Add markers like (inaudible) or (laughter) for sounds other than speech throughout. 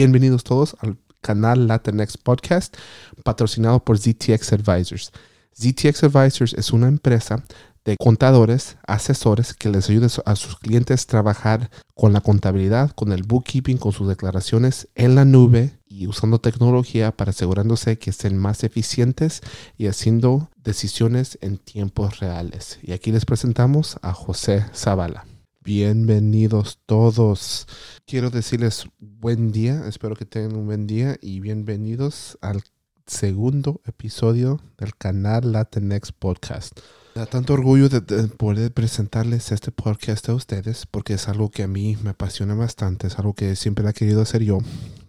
Bienvenidos todos al canal Latinx Podcast, patrocinado por ZTX Advisors. ZTX Advisors es una empresa de contadores, asesores que les ayuda a sus clientes a trabajar con la contabilidad, con el bookkeeping, con sus declaraciones en la nube y usando tecnología para asegurándose que estén más eficientes y haciendo decisiones en tiempos reales. Y aquí les presentamos a José Zavala. Bienvenidos todos. Quiero decirles buen día, espero que tengan un buen día y bienvenidos al segundo episodio del canal Latinx Podcast. Da tanto orgullo de, poder presentarles este podcast a ustedes porque es algo que a mí me apasiona bastante, es algo que siempre he querido hacer yo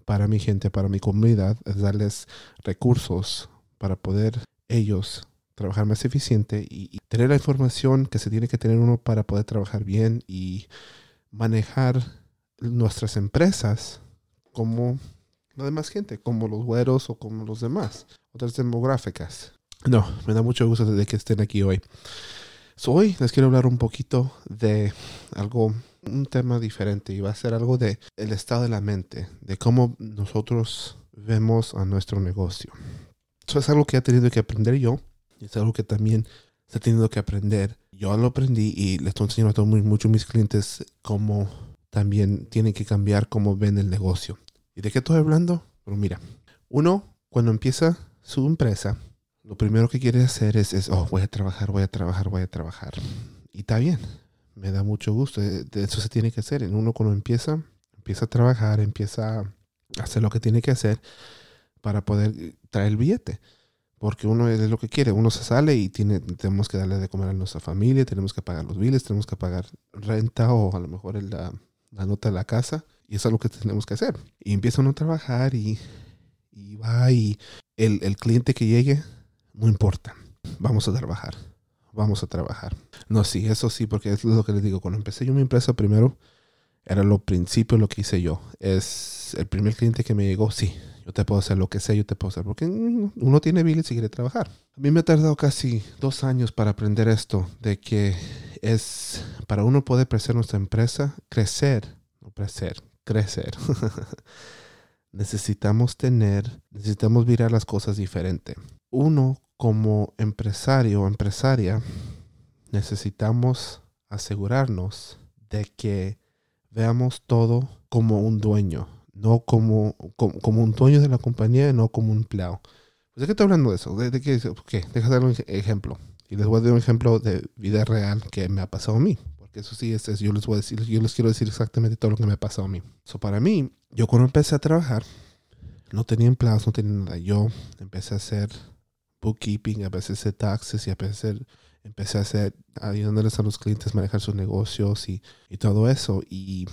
para mi gente, para mi comunidad, es darles recursos para poder ellos trabajar más eficiente y, y tener la información que se tiene que tener uno para poder trabajar bien y manejar nuestras empresas como la demás gente, como los güeros o como los demás, otras demográficas. No, me da mucho gusto de que estén aquí hoy. hoy les quiero hablar un poquito de algo, un tema diferente y va a ser algo de el estado de la mente, de cómo nosotros vemos a nuestro negocio. Eso es algo que he tenido que aprender yo es algo que también he tenido que aprender. Yo lo aprendí y le estoy enseñando a todos mucho a mis clientes cómo también tienen que cambiar cómo ven el negocio. ¿Y de qué estoy hablando? Pero mira, uno cuando empieza su empresa lo primero que quiere hacer es, oh, voy a trabajar, voy a trabajar, voy a trabajar. Y está bien, me da mucho gusto. Eh, eso se tiene que hacer. En uno cuando empieza, empieza a trabajar, empieza a hacer lo que tiene que hacer para poder traer el billete. Porque uno es lo que quiere. Uno se sale y tiene, tenemos que darle de comer a nuestra familia, tenemos que pagar los biles, tenemos que pagar renta o a lo mejor la, la nota de la casa. Y eso es lo que tenemos que hacer. Y empieza uno a trabajar y, y va y el, el cliente que llegue no importa, vamos a trabajar, vamos a trabajar. No, sí, eso sí, porque es lo que les digo, cuando empecé yo mi empresa primero, era lo principio lo que hice yo. Es el primer cliente que me llegó, sí, yo te puedo hacer lo que sea, yo te puedo hacer, porque uno tiene biles y quiere trabajar. A mí me ha tardado casi dos años para aprender esto, de que es para uno poder crecer nuestra empresa, crecer, no crecer, crecer. (laughs) necesitamos tener, necesitamos mirar las cosas diferente uno como empresario o empresaria necesitamos asegurarnos de que veamos todo como un dueño, no como, como, un dueño de la compañía, no como un empleado. ¿De qué estoy hablando de eso? ¿De, qué? Okay, deja dar un ejemplo. Y les voy a dar un ejemplo de vida real que me ha pasado a mí. Porque eso sí, es, yo les voy a decir, yo les quiero decir exactamente todo lo que me ha pasado a mí. So, para mí, yo cuando empecé a trabajar, no tenía empleados, no tenía nada. Yo empecé a hacer bookkeeping, a veces de taxes y a veces empecé a hacer, ayudándoles a los clientes a manejar sus negocios y, y todo eso. Y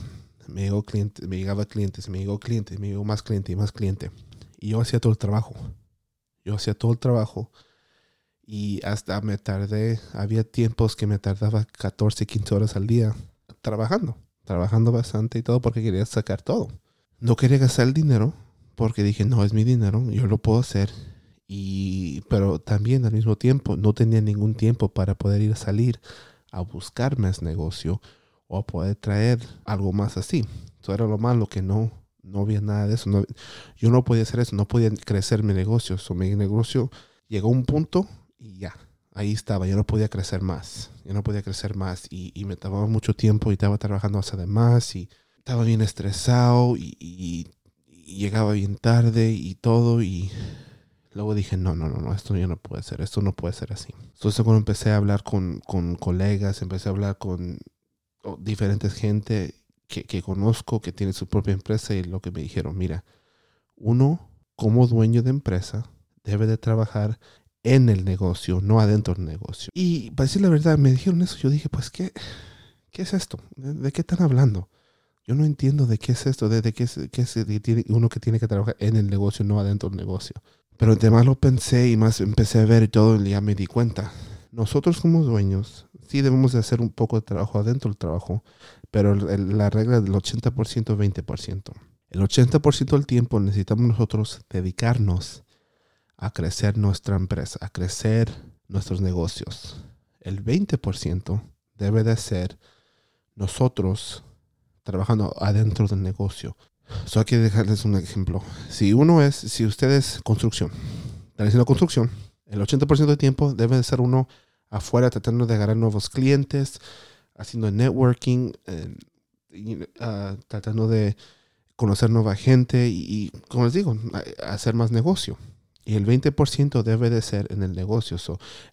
me llegó cliente, me llegaba clientes, me llegó clientes, me llegó más cliente y más cliente. Y yo hacía todo el trabajo. Yo hacía todo el trabajo. Y hasta me tardé, había tiempos que me tardaba 14, 15 horas al día trabajando. Trabajando bastante y todo porque quería sacar todo. No quería gastar el dinero porque dije, no, es mi dinero, yo lo puedo hacer y, pero también al mismo tiempo no tenía ningún tiempo para poder ir a salir a buscar más negocio o a poder traer algo más así. Eso era lo malo que no, no había nada de eso. yo no podía hacer eso, no podía crecer mi negocio. So, mi negocio llegó a un punto y ya, ahí estaba. Yo no podía crecer más. Yo no podía crecer más y, y me tomaba mucho tiempo y estaba trabajando hasta de más y estaba bien estresado y, y llegaba bien tarde y todo y Luego dije, no, no, no, no, esto ya no puede ser, esto no puede ser así. Entonces cuando empecé a hablar con, con colegas, empecé a hablar con diferentes gente que, que, conozco, que tiene su propia empresa y lo que me dijeron, mira, uno como dueño de empresa debe de trabajar en el negocio, no adentro del negocio. Y para decir la verdad, me dijeron eso, yo dije, pues, ¿qué, qué es esto? ¿De, qué están hablando? Yo no entiendo de qué es esto, de, de qué es, qué es uno que tiene que trabajar en el negocio, no adentro del negocio. Pero además lo pensé y más empecé a ver todo y ya me di cuenta. Nosotros como dueños sí debemos de hacer un poco de trabajo adentro del trabajo, pero la regla del 80%, 20%. El 80% del tiempo necesitamos nosotros dedicarnos a crecer nuestra empresa, a crecer nuestros negocios. El 20% debe de ser nosotros trabajando adentro del negocio. Solo que dejarles un ejemplo. Si uno es, si usted es construcción, están haciendo construcción, el 80% del tiempo debe de ser uno afuera tratando de agarrar nuevos clientes, haciendo networking, eh, ah, tratando de conocer nueva gente y, como les digo, hacer más negocio. Y el 20% debe de ser en el negocio.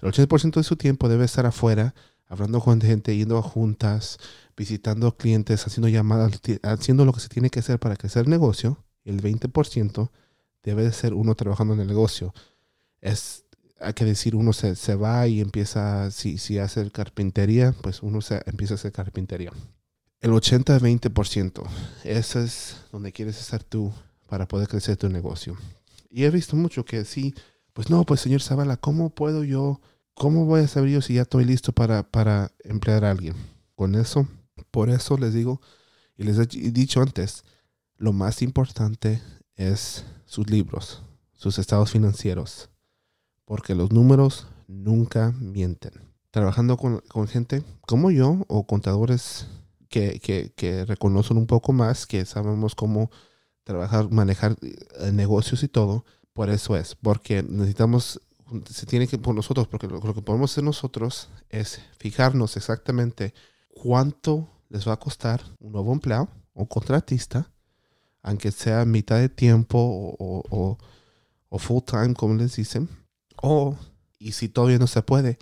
el 80% de su tiempo debe estar afuera, hablando con gente, yendo a juntas, visitando clientes, haciendo llamadas, haciendo lo que se tiene que hacer para crecer el negocio. El 20% debe de ser uno trabajando en el negocio. Es, hay que decir, uno se, se va y empieza, si, si hace carpintería, pues uno se, empieza a hacer carpintería. El 80-20%, eso es donde quieres estar tú para poder crecer tu negocio. Y he visto mucho que sí, pues no, pues señor Zavala, ¿cómo puedo yo, cómo voy a saber yo si ya estoy listo para, para emplear a alguien? Con eso, por eso les digo, y les he dicho antes, lo más importante es sus libros, sus estados financieros, porque los números nunca mienten. Trabajando con, gente como yo o contadores que, que, reconocen un poco más, que sabemos cómo trabajar, manejar eh, negocios y todo, por eso es, porque necesitamos, se tiene que por nosotros, porque lo, que podemos hacer nosotros es fijarnos exactamente cuánto les va a costar un nuevo empleado o contratista, aunque sea mitad de tiempo o, o full time, como les dicen, o, y si todavía no se puede,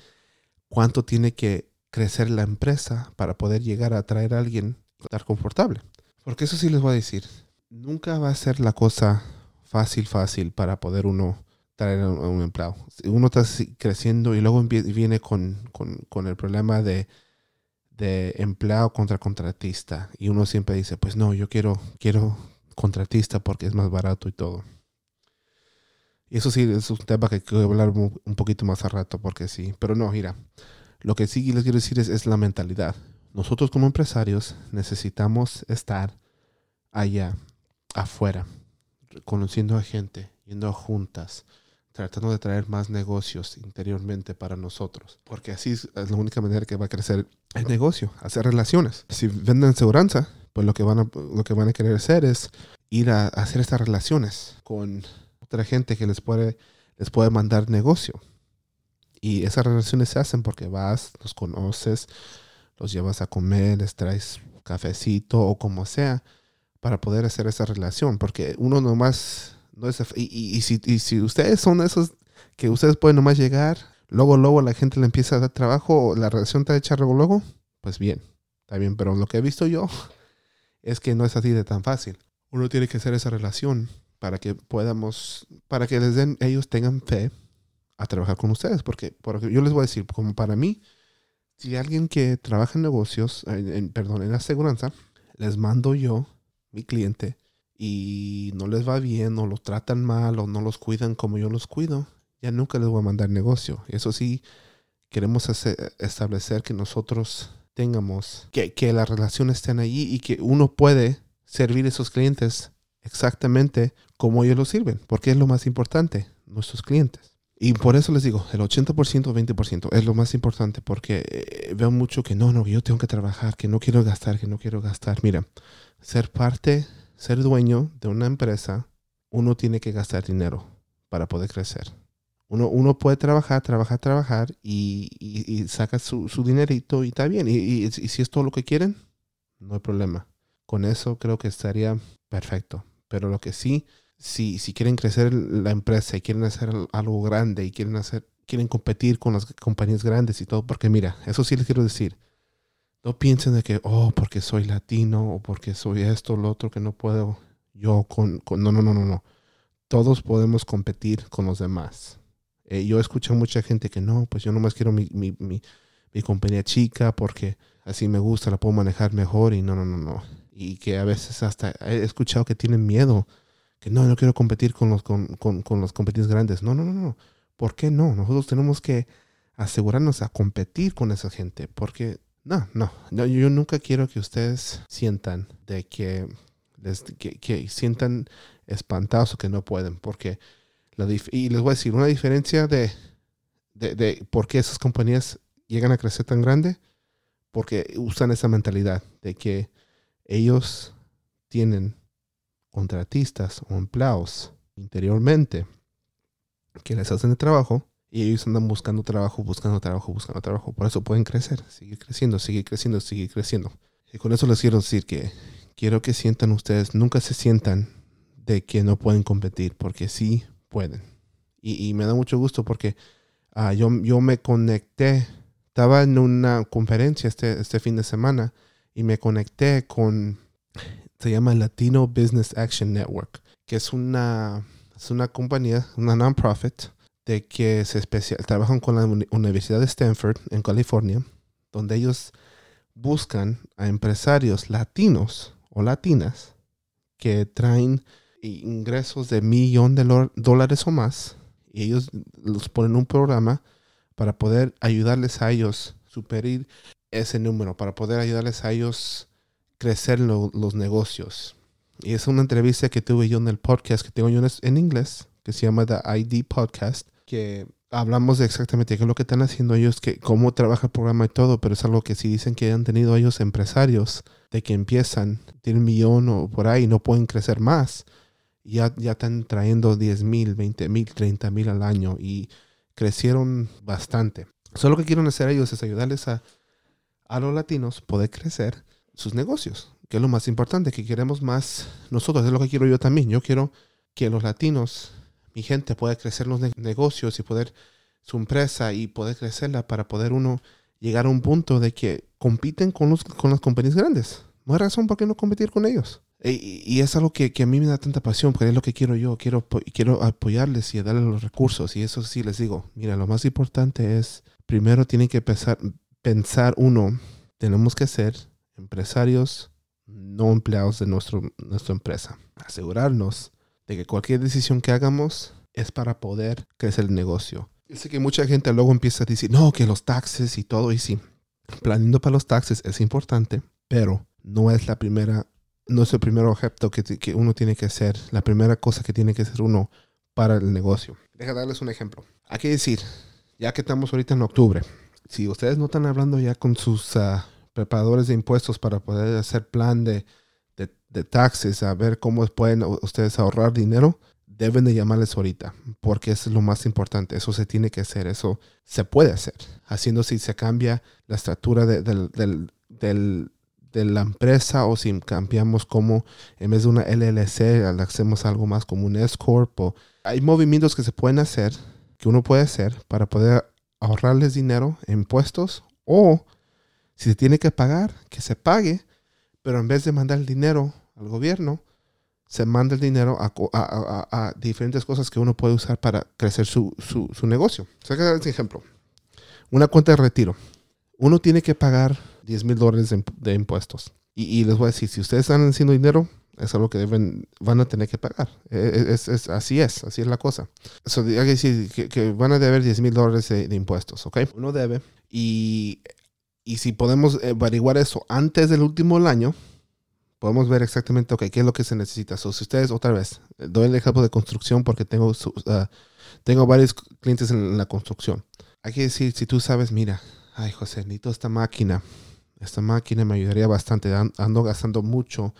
cuánto tiene que crecer la empresa para poder llegar a atraer a alguien estar confortable. Porque eso sí les voy a decir, nunca va a ser la cosa fácil, fácil para poder uno traer a un, empleado. Uno está creciendo y luego viene con, con, el problema de, de, empleado contra contratista. Y uno siempre dice, pues no, yo quiero, quiero contratista porque es más barato y todo. Y eso sí es un tema que quiero hablar un poquito más a rato porque sí. Pero no, mira, lo que sí les quiero decir es, es la mentalidad. Nosotros como empresarios necesitamos estar allá afuera, conociendo a gente, yendo a juntas, tratando de traer más negocios interiormente para nosotros, porque así es, la única manera que va a crecer el negocio, hacer relaciones. Si venden seguridad, pues lo que van a, lo que van a querer hacer es ir a, hacer estas relaciones con otra gente que les puede, les puede mandar negocio. Y esas relaciones se hacen porque vas, los conoces, los llevas a comer, les traes cafecito o como sea para poder hacer esa relación, porque uno nomás no es... Y, y, si, y si ustedes son esos que ustedes pueden nomás llegar, luego, luego la gente le empieza a dar trabajo, la relación está hecha luego, luego, pues bien, está bien, pero lo que he visto yo (laughs) es que no es así de tan fácil. Uno tiene que hacer esa relación para que podamos, para que ellos tengan fe a trabajar con ustedes, porque, yo les voy a decir, como para mí, si alguien que trabaja en negocios, en, perdón, en aseguranza, les mando yo mi cliente y no les va bien o los tratan mal o no los cuidan como yo los cuido, ya nunca les voy a mandar negocio. Eso sí, queremos establecer que nosotros tengamos, que, que las relaciones estén allí y que uno puede servir a esos clientes exactamente como ellos lo sirven, porque es lo más importante, nuestros clientes. Y por eso les digo, el 80%, 20% es lo más importante, porque eh, veo mucho que no, no, yo tengo que trabajar, que no quiero gastar, que no quiero gastar. Mira, ser parte, ser dueño de una empresa, uno tiene que gastar dinero para poder crecer. Uno, uno puede trabajar, trabajar, trabajar y, y, saca su, su, dinerito y está bien. Y, y, si es todo lo que quieren, no hay problema. Con eso creo que estaría perfecto. Pero lo que sí, si, si quieren crecer la empresa y quieren hacer algo grande y quieren hacer, quieren competir con las compañías grandes y todo, porque mira, eso sí les quiero decir, no piensen de que, oh, porque soy latino o porque soy esto o lo otro que no puedo yo con, No, no, no, no, no. Todos podemos competir con los demás. Eh, yo escucho a mucha gente que no, pues yo nomás quiero mi, mi, mi, mi, compañía chica porque así me gusta, la puedo manejar mejor y no, no, no, no. Y que a veces hasta he escuchado que tienen miedo, que no, no quiero competir con los, con, con, con los competidores grandes. No, no, no, no. ¿Por qué no? Nosotros tenemos que asegurarnos a competir con esa gente porque no, no, yo nunca quiero que ustedes sientan de que, les, que, sientan espantados o que no pueden, porque, y les voy a decir, una diferencia de, de, de por qué esas compañías llegan a crecer tan grande, porque usan esa mentalidad de que ellos tienen contratistas o empleados interiormente que les hacen el trabajo y ellos andan buscando trabajo, buscando trabajo, buscando trabajo. Por eso pueden crecer, seguir creciendo, seguir creciendo, seguir creciendo. Y con eso les quiero decir que quiero que sientan ustedes, nunca se sientan de que no pueden competir, porque sí pueden. Y, me da mucho gusto porque ah, yo, yo me conecté, estaba en una conferencia este, este fin de semana y me conecté con, se llama Latino Business Action Network, que es una, es una compañía, una non-profit, de que se especial, trabajan con la Universidad de Stanford en California, donde ellos buscan a empresarios latinos o latinas que traen ingresos de millón de dólares o más y ellos los ponen un programa para poder ayudarles a ellos superar ese número, para poder ayudarles a ellos crecer los negocios. Y es una entrevista que tuve yo en el podcast que tengo yo en inglés, que se llama The ID Podcast, que hablamos de exactamente qué es lo que están haciendo ellos, que, cómo trabaja el programa y todo, pero es algo que si dicen que han tenido ellos empresarios de que empiezan, tienen un millón o por ahí, no pueden crecer más, ya, ya están trayendo 10 mil, 20 mil, 30 mil al año y crecieron bastante. Solo lo que quieren hacer ellos es ayudarles a, a los latinos poder crecer sus negocios, que es lo más importante, que queremos más nosotros, es lo que quiero yo también. Yo quiero que los latinos, mi gente, pueda crecer los negocios y poder su empresa y poder crecerla para poder uno llegar a un punto de que compiten con, los, con las compañías grandes. No hay razón por qué no competir con ellos. Y, es algo que, que, a mí me da tanta pasión, porque es lo que quiero yo. Quiero, quiero apoyarles y darles los recursos. Y eso sí les digo, mira, lo más importante es, primero tienen que pensar, pensar uno, tenemos que ser empresarios, no empleados de nuestro, nuestra empresa. Asegurarnos de que cualquier decisión que hagamos es para poder crecer el negocio. Yo sé que mucha gente luego empieza a decir, no, que los taxes y todo, y sí, planeando para los taxes es importante, pero no es la primera no es el primer objeto que, que, uno tiene que hacer, la primera cosa que tiene que hacer uno para el negocio. Deja darles un ejemplo. Hay que decir, ya que estamos ahorita en octubre, si ustedes no están hablando ya con sus ah, preparadores de impuestos para poder hacer plan de, de, de, taxes, a ver cómo pueden ustedes ahorrar dinero, deben de llamarles ahorita, porque eso es lo más importante. Eso se tiene que hacer, eso se puede hacer. Haciendo si se cambia la estructura del, del de la empresa o si cambiamos como en vez de una LLC hacemos algo más como un S corp o hay movimientos que se pueden hacer que uno puede hacer para poder ahorrarles dinero en impuestos o si se tiene que pagar que se pague pero en vez de mandar el dinero al gobierno se manda el dinero a, diferentes cosas que uno puede usar para crecer su, su, negocio. O sea, que ejemplo. Una cuenta de retiro. Uno tiene que pagar 10 mil dólares de, impuestos. Y, les voy a decir, si ustedes están haciendo dinero, es algo que deben, van a tener que pagar. E, e, es, es, así es, así es la cosa. Eso hay que decir que, van a deber 10 mil dólares de, impuestos, ¿ok? Uno debe. Y, y si podemos averiguar eso antes del último año, podemos ver exactamente, ok, qué es lo que se necesita. So, si ustedes, otra vez, doy el ejemplo de construcción porque tengo, uh, tengo varios clientes en la construcción. Hay que decir, si tú sabes, mira, ay José, necesito esta máquina esta máquina me ayudaría bastante. Ando gastando mucho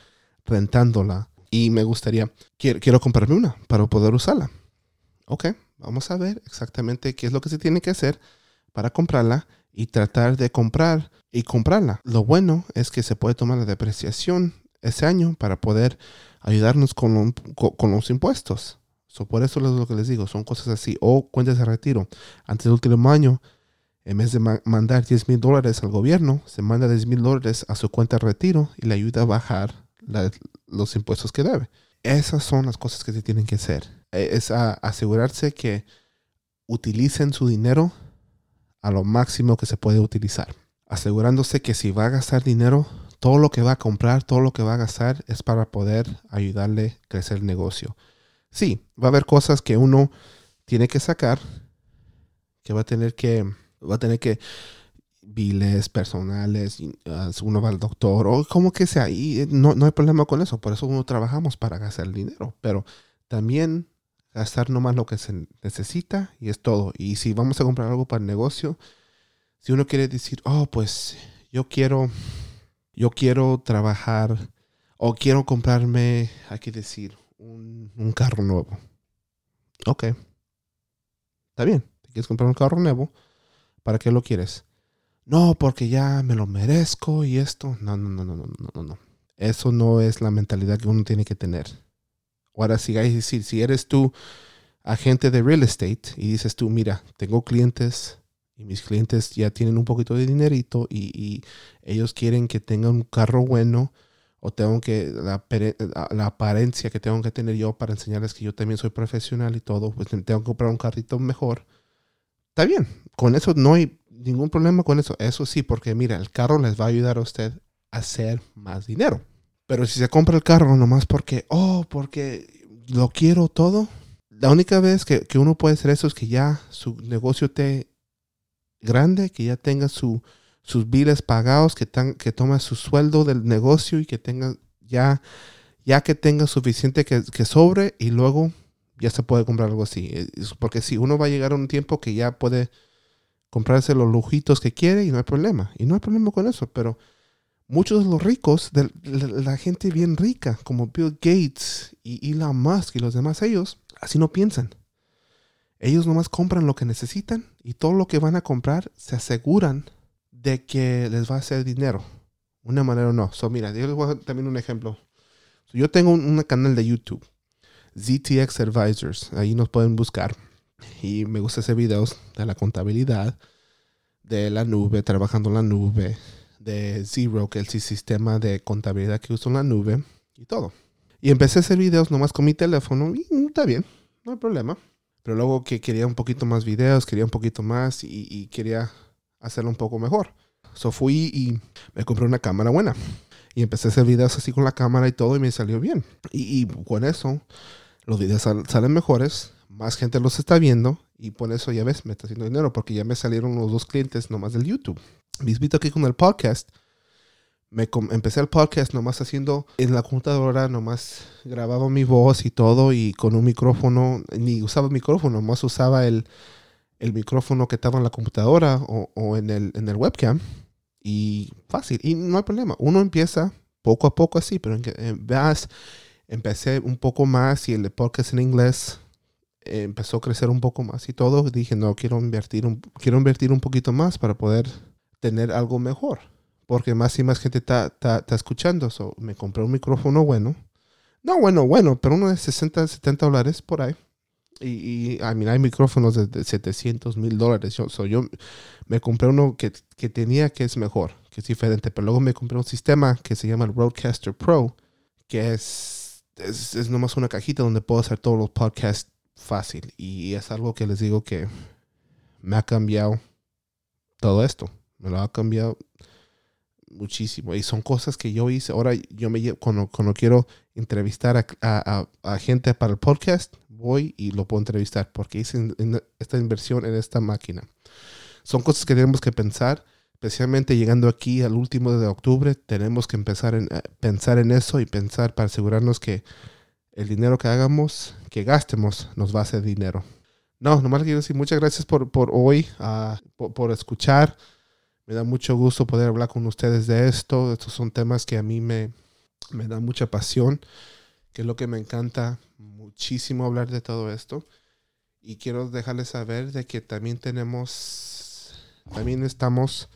rentándola y me gustaría, quiero, quiero comprarme una para poder usarla. Ok, vamos a ver exactamente qué es lo que se tiene que hacer para comprarla y tratar de comprar y comprarla. Lo bueno es que se puede tomar la depreciación ese año para poder ayudarnos con, con, los impuestos. por eso es lo que les digo, son cosas así. O cuentas de retiro. Antes del último año en vez de mandar 10 mil dólares al gobierno, se manda 10 mil dólares a su cuenta de retiro y le ayuda a bajar los impuestos que debe. Esas son las cosas que se tienen que hacer. E, es asegurarse que utilicen su dinero a lo máximo que se puede utilizar. Asegurándose que si va a gastar dinero, todo lo que va a comprar, todo lo que va a gastar es para poder ayudarle a crecer el negocio. Sí, va a haber cosas que uno tiene que sacar, que va a tener que va a tener que biles personales, ah, uno va al doctor o como que sea, y eh, no, no hay problema con eso, por eso uno trabajamos para gastar dinero, pero también gastar nomás lo que se necesita y es todo. Y si vamos a comprar algo para el negocio, si uno quiere decir, oh, pues yo quiero, yo quiero trabajar O quiero comprarme, hay que decir, un, un carro nuevo. Ok. Está bien. ¿Te quieres comprar un carro nuevo? ¿Para qué lo quieres? No, porque ya me lo merezco y esto. No, no, no, no, no, no, no. Eso no es la mentalidad que uno tiene que tener. Ahora, hay decir, si eres tú agente de real estate y dices tú, mira, tengo clientes y mis clientes ya tienen un poquito de dinerito y, y ellos quieren que tengan un carro bueno o tengo que, la, la, apariencia que tengo que tener yo para enseñarles que yo también soy profesional y todo, pues tengo que comprar un carrito mejor. Está bien, con eso no hay ningún problema con eso. Eso sí, porque mira, el carro les va a ayudar a usted a hacer más dinero. Pero si se compra el carro nomás porque, oh, porque lo quiero todo, la única vez que, que uno puede hacer eso es que ya su negocio esté grande, que ya tenga su, sus biles pagados, que, tan, que toma su sueldo del negocio y que tenga ya, ya que tenga suficiente que, que, sobre y luego ya se puede comprar algo así. Porque si uno va a llegar a un tiempo que ya puede comprarse los lujitos que quiere y no hay problema. Y no hay problema con eso, pero muchos de los ricos, de la gente bien rica, como Bill Gates y Elon Musk y los demás, ellos así no piensan. Ellos nomás compran lo que necesitan y todo lo que van a comprar se aseguran de que les va a hacer dinero. Una manera o no. So, mira, yo les voy a dar también un ejemplo. yo tengo un, canal de YouTube, ZTX Advisors. Ahí nos pueden buscar. Y me gusta hacer videos de la contabilidad, de la nube, trabajando en la nube, de Zero, que es el sistema de contabilidad que uso en la nube y todo. Y empecé a hacer videos nomás con mi teléfono y mm, está bien, no hay problema. Pero luego que quería un poquito más videos, quería un poquito más y, y quería hacerlo un poco mejor. So fui y me compré una cámara buena. Y empecé a hacer videos así con la cámara y todo y me salió bien. Y, con eso los videos salen mejores, más gente los está viendo y por eso ya ves, me está haciendo dinero porque ya me salieron los dos clientes nomás del YouTube. Visto aquí con el podcast. Me empecé el podcast nomás haciendo en la computadora, nomás grababa mi voz y todo y con un micrófono, ni usaba micrófono, nomás usaba el, el micrófono que estaba en la computadora o, en, el, en el webcam. Y fácil, y no hay problema. Uno empieza poco a poco así, pero en, eh, veas, empecé un poco más y el podcast en inglés empezó a crecer un poco más y todo. Dije, no, quiero invertir un, quiero invertir un poquito más para poder tener algo mejor. Porque más y más gente está, escuchando. So, me compré un micrófono bueno. No bueno, bueno, pero uno de 60, 70 dólares por ahí. Y, y hay micrófonos de, 700 mil dólares. Yo, yo me compré uno que, que, tenía que es mejor, que es diferente. Pero luego me compré un sistema que se llama el Roadcaster Pro, que es, es, es nomás una cajita donde puedo hacer todos los podcasts fácil. Y es algo que les digo que me ha cambiado todo esto. Me lo ha cambiado muchísimo. Y son cosas que yo hice. Ahora yo me cuando, cuando quiero entrevistar a, a, gente para el podcast, voy y lo puedo entrevistar porque hice esta inversión en esta máquina. Son cosas que tenemos que pensar, especialmente llegando aquí al último de octubre, tenemos que empezar a pensar en eso y pensar para asegurarnos que el dinero que hagamos, que gastemos, nos va a hacer dinero. No, nomás quiero decir muchas gracias por, por hoy, uh, por, por, escuchar. Me da mucho gusto poder hablar con ustedes de esto. Estos son temas que a mí me, me dan mucha pasión, que es lo que me encanta muchísimo hablar de todo esto. Y quiero dejarles saber de que también tenemos, también estamos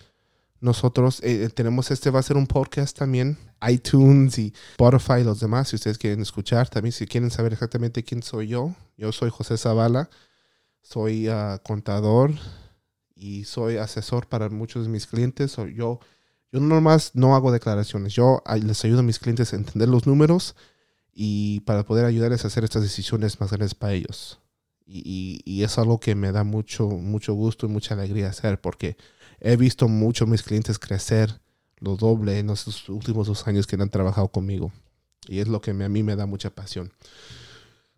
nosotros, eh, tenemos este, va a ser un podcast también, iTunes y Spotify y los demás, si ustedes quieren escuchar, también si quieren saber exactamente quién soy yo, yo soy José Zavala, soy uh, contador y soy asesor para muchos de mis clientes. So, yo, yo nomás no hago declaraciones, yo les ayudo a mis clientes a entender los números y para poder ayudarles a hacer estas decisiones más grandes para ellos. Y, y, es algo que me da mucho, mucho gusto y mucha alegría hacer porque he visto mucho a mis clientes crecer lo doble en los últimos dos años que han trabajado conmigo. Y es lo que a mí me da mucha pasión.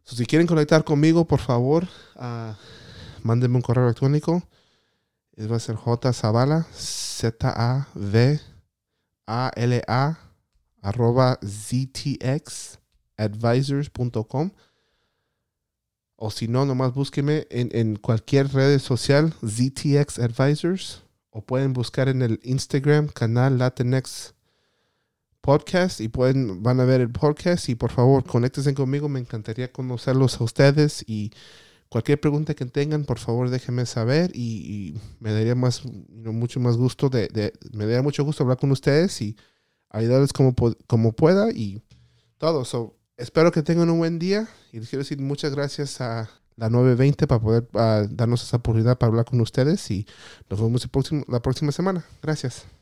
si quieren conectar conmigo, por favor, uh, mándenme un correo electrónico. Va a ser J Z-A-V-A-L-A, arroba ZTXadvisors.com. O si no, nomás búsqueme en, en cualquier red social, ZTX Advisors o pueden buscar en el Instagram canal Latinx podcast y pueden, van a ver el podcast y por favor conéctense conmigo. Me encantaría conocerlos a ustedes y cualquier pregunta que tengan, por favor déjenme saber y, me daría más, mucho más gusto de, me daría mucho gusto hablar con ustedes y ayudarles como, como pueda y todo. So, espero que tengan un buen día y les quiero decir muchas gracias a la 920 para poder darnos esa oportunidad para hablar con ustedes y nos vemos la próxima semana. Gracias.